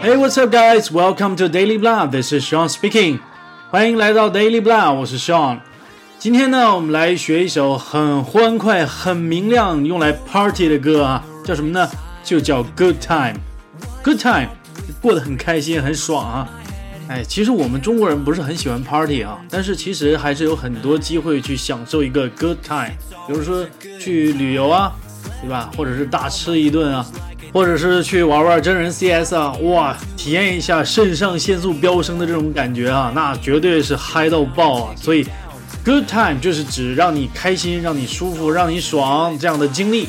Hey, what's up, guys? Welcome to Daily Blah. This is Sean speaking. 欢迎来到 Daily Blah，我是 Sean。今天呢，我们来学一首很欢快、很明亮，用来 party 的歌啊，叫什么呢？就叫 Good Time。Good Time，过得很开心、很爽啊。哎，其实我们中国人不是很喜欢 party 啊，但是其实还是有很多机会去享受一个 good time，比如说去旅游啊，对吧？或者是大吃一顿啊。或者是去玩玩真人 CS 啊，哇，体验一下肾上腺素飙升的这种感觉啊，那绝对是嗨到爆啊！所以，good time 就是指让你开心、让你舒服、让你爽这样的经历。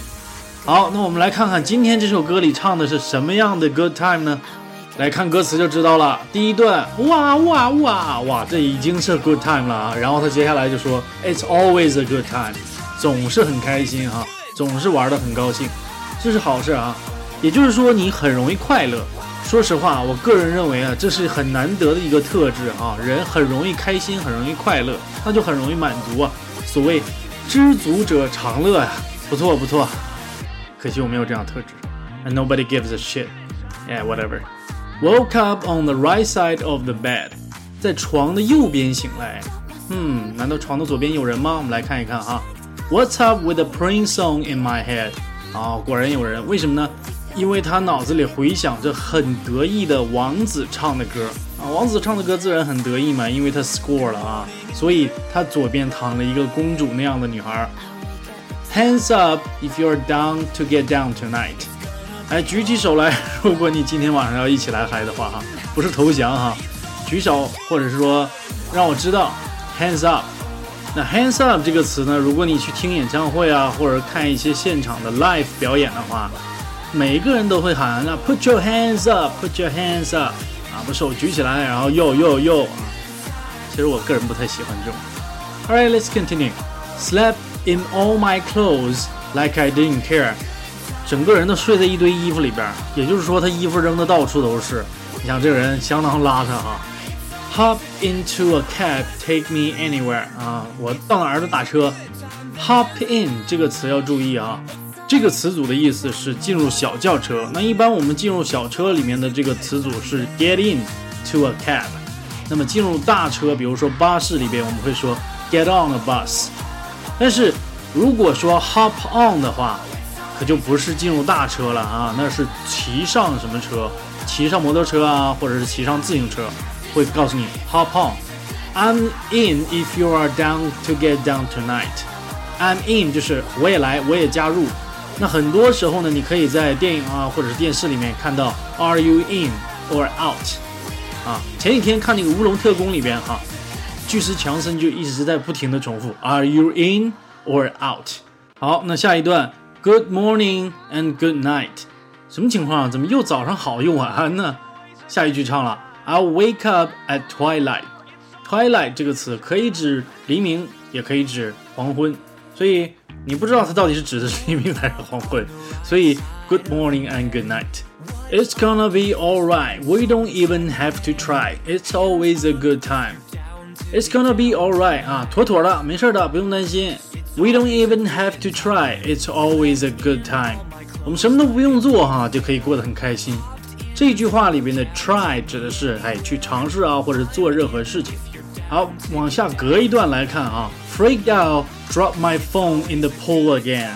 好，那我们来看看今天这首歌里唱的是什么样的 good time 呢？来看歌词就知道了。第一段，哇哇哇哇，这已经是 good time 了啊。然后他接下来就说，It's always a good time，总是很开心哈，总是玩的很高兴，这是好事啊。也就是说，你很容易快乐。说实话，我个人认为啊，这是很难得的一个特质啊。人很容易开心，很容易快乐，那就很容易满足啊。所谓知足者常乐呀，不错不错。可惜我没有这样特质。Nobody gives a shit. Yeah, whatever. Woke up on the right side of the bed，在床的右边醒来。嗯，难道床的左边有人吗？我们来看一看哈。What's up with the Prince song in my head？啊，果然有人。为什么呢？因为他脑子里回想着很得意的王子唱的歌啊，王子唱的歌自然很得意嘛，因为他 score 了啊，所以他左边躺了一个公主那样的女孩。Hands up if you're down to get down tonight，哎，举起手来，如果你今天晚上要一起来嗨的话哈，不是投降哈，举手或者是说让我知道，hands up。那 hands up 这个词呢，如果你去听演唱会啊，或者看一些现场的 live 表演的话。每个人都会喊那 Put your hands up, Put your hands up，啊，把手举起来，然后又又又啊。其实我个人不太喜欢这种。Alright, let's continue. Slept in all my clothes like I didn't care。整个人都睡在一堆衣服里边，也就是说他衣服扔的到处都是。你想这个人相当邋遢哈。Hop into a cab, take me anywhere。啊，我到哪儿都打车。Hop in 这个词要注意啊。这个词组的意思是进入小轿车。那一般我们进入小车里面的这个词组是 get in to a cab。那么进入大车，比如说巴士里边，我们会说 get on a bus。但是如果说 hop on 的话，可就不是进入大车了啊，那是骑上什么车？骑上摩托车啊，或者是骑上自行车，会告诉你 hop on。I'm in if you are down to get down tonight。I'm in 就是我也来，我也加入。那很多时候呢，你可以在电影啊或者是电视里面看到 Are you in or out？啊，前几天看那个《乌龙特工》里边哈，巨石强森就一直在不停的重复 Are you in or out？好，那下一段 Good morning and good night，什么情况啊？怎么又早上好又晚安呢？下一句唱了 I'll wake up at twilight。twilight 这个词可以指黎明，也可以指黄昏，所以。你不知道它到底是指的是黎明还是黄昏，所以 Good morning and good night. It's gonna be alright. We don't even have to try. It's always a good time. It's gonna be alright 啊，妥妥的，没事的，不用担心。We don't even have to try. It's always a good time. 我们什么都不用做哈，就可以过得很开心。这句话里边的 try 指的是哎去尝试啊，或者做任何事情。 好，往下隔一段来看啊。Freaked out, drop my phone in the pool again.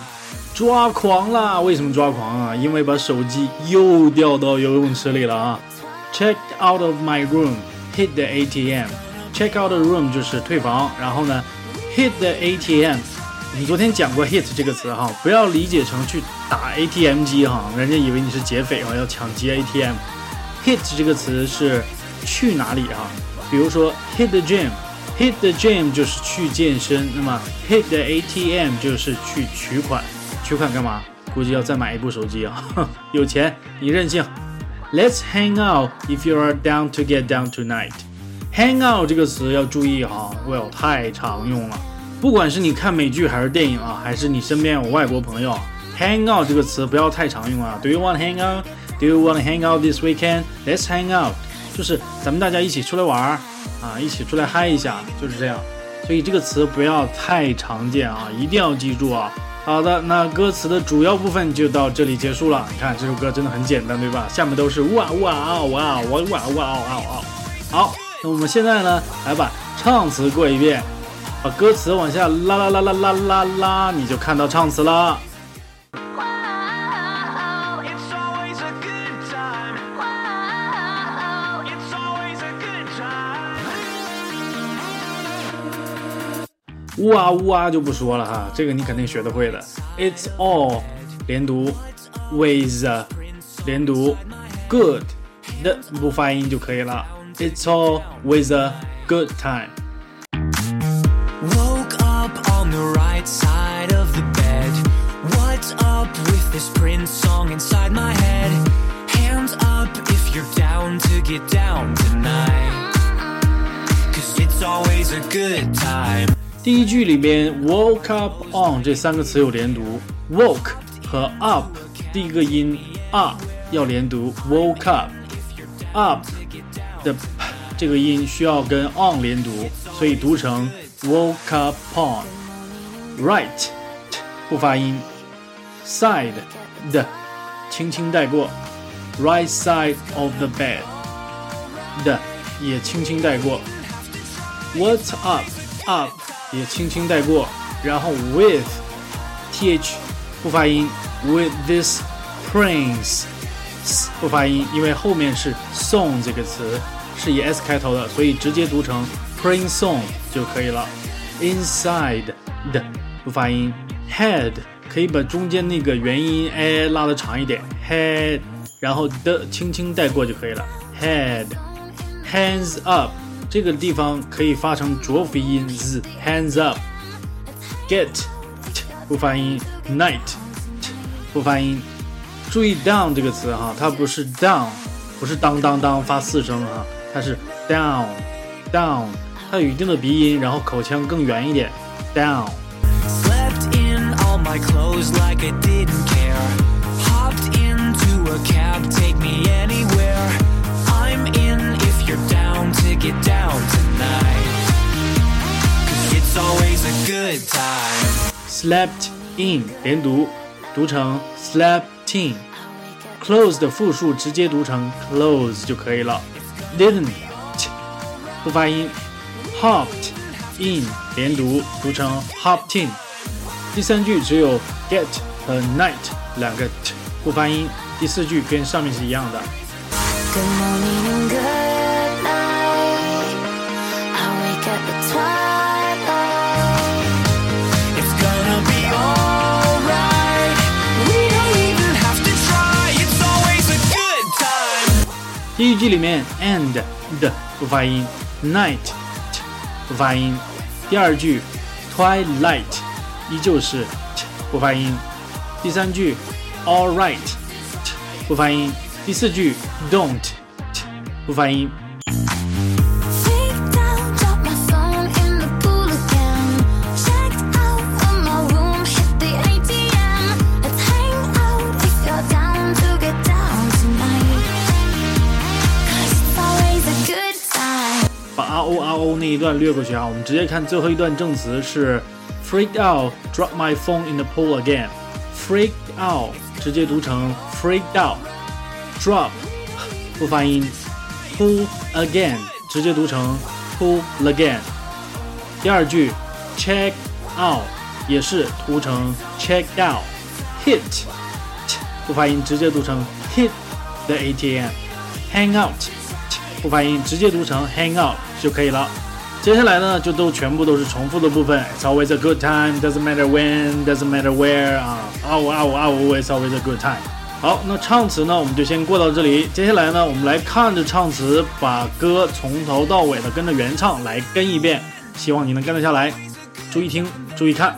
抓狂了，为什么抓狂啊？因为把手机又掉到游泳池里了啊。Checked out of my room, hit the ATM. Check out the room 就是退房，然后呢，hit the ATM。我们昨天讲过 hit 这个词哈，不要理解成去打 ATM 机哈，人家以为你是劫匪啊，要抢劫 ATM。hit 这个词是去哪里啊？比如说 hit the gym。Hit the gym 就是去健身，那么 hit the ATM 就是去取款。取款干嘛？估计要再买一部手机啊！有钱你任性。Let's hang out if you are down to get down tonight. Hang out 这个词要注意哈，Well 太常用了。不管是你看美剧还是电影啊，还是你身边有外国朋友，hang out 这个词不要太常用啊。Do you want to hang out? Do you want to hang out this weekend? Let's hang out，就是咱们大家一起出来玩儿啊，一起出来嗨一下就是这样。所以这个词不要太常见啊，一定要记住啊。好的，那歌词的主要部分就到这里结束了。你看这首歌真的很简单对吧？下面都是哇、哇、啊、哇、啊、哇、啊、哇、啊、啊、啊、啊。好，那我们现在呢，来把唱词过一遍，把歌词往下拉、拉、拉、拉、拉、拉、拉，你就看到唱词了。呜啊呜啊就不说了哈，这个你肯定学得会的。It's all 连读，with 连读，good 的不发音就可以了。It's all with a good time. Woke up on the right side of the bed. What's up with this Prince song inside my head? Hands up if you're down to get down tonight. Cause it's always a good time. 第一句里边，woke up on 这三个词有连读，woke 和 up 第一个音 up 要连读，woke up up 的这个音需要跟 on 连读，所以读成 woke up on，right 不发音，side 的轻轻带过，right side of the bed 的也轻轻带过，what's up up 也轻轻带过，然后 with th 不发音，with this prince 不发音，因为后面是 song 这个词是以 s 开头的，所以直接读成 prince song 就可以了。inside 的不发音，head 可以把中间那个元音 a 拉的长一点，head，然后的轻轻带过就可以了。head，hands up。这个地方可以发成浊辅音 z，hands up，get 不发音，night 不发音。注意 down 这个词哈，它不是 down，不是当当当发四声哈，它是 down down，它有一定的鼻音，然后口腔更圆一点，down。get down tonight. Cause it's always a good time. Slept in 连读，读成 slept in。close 的复数直接读成 close 就可以了。didn't 不发音。hopped in 连读，读成 hopped in。第三句只有 get 和 night 两个 t 不发音。第四句跟上面是一样的。Good morning 第一句里面 and 的不发音，night 不发音。第二句 twilight 依旧是不发音。第三句 all right 不发音。第四句 don't 不发音。o r o 那一段略过去啊，我们直接看最后一段证词是 freaked out, drop my phone in the pool again. freaked out 直接读成 freaked out, drop 不发音，pull again 直接读成 pull again。第二句 check out 也是读成 check out, hit 不发音直接读成 hit the ATM, hang out 不发音直接读成 hang out。 就可以了。接下来呢，就都全部都是重复的部分。It's always a good time, doesn't matter when, doesn't matter where 啊啊呜啊呜啊呜，It's always a good time。好，那唱词呢，我们就先过到这里。接下来呢，我们来看着唱词，把歌从头到尾的跟着原唱来跟一遍，希望你能跟得下来。注意听，注意看。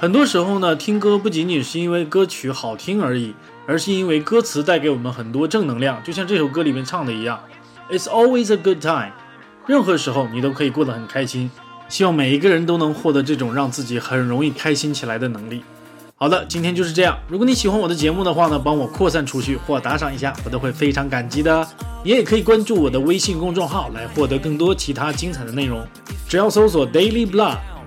很多时候呢，听歌不仅仅是因为歌曲好听而已，而是因为歌词带给我们很多正能量。就像这首歌里面唱的一样，It's always a good time。任何时候你都可以过得很开心。希望每一个人都能获得这种让自己很容易开心起来的能力。好的，今天就是这样。如果你喜欢我的节目的话呢，帮我扩散出去或打赏一下，我都会非常感激的。你也可以关注我的微信公众号来获得更多其他精彩的内容。只要搜索 Daily Blah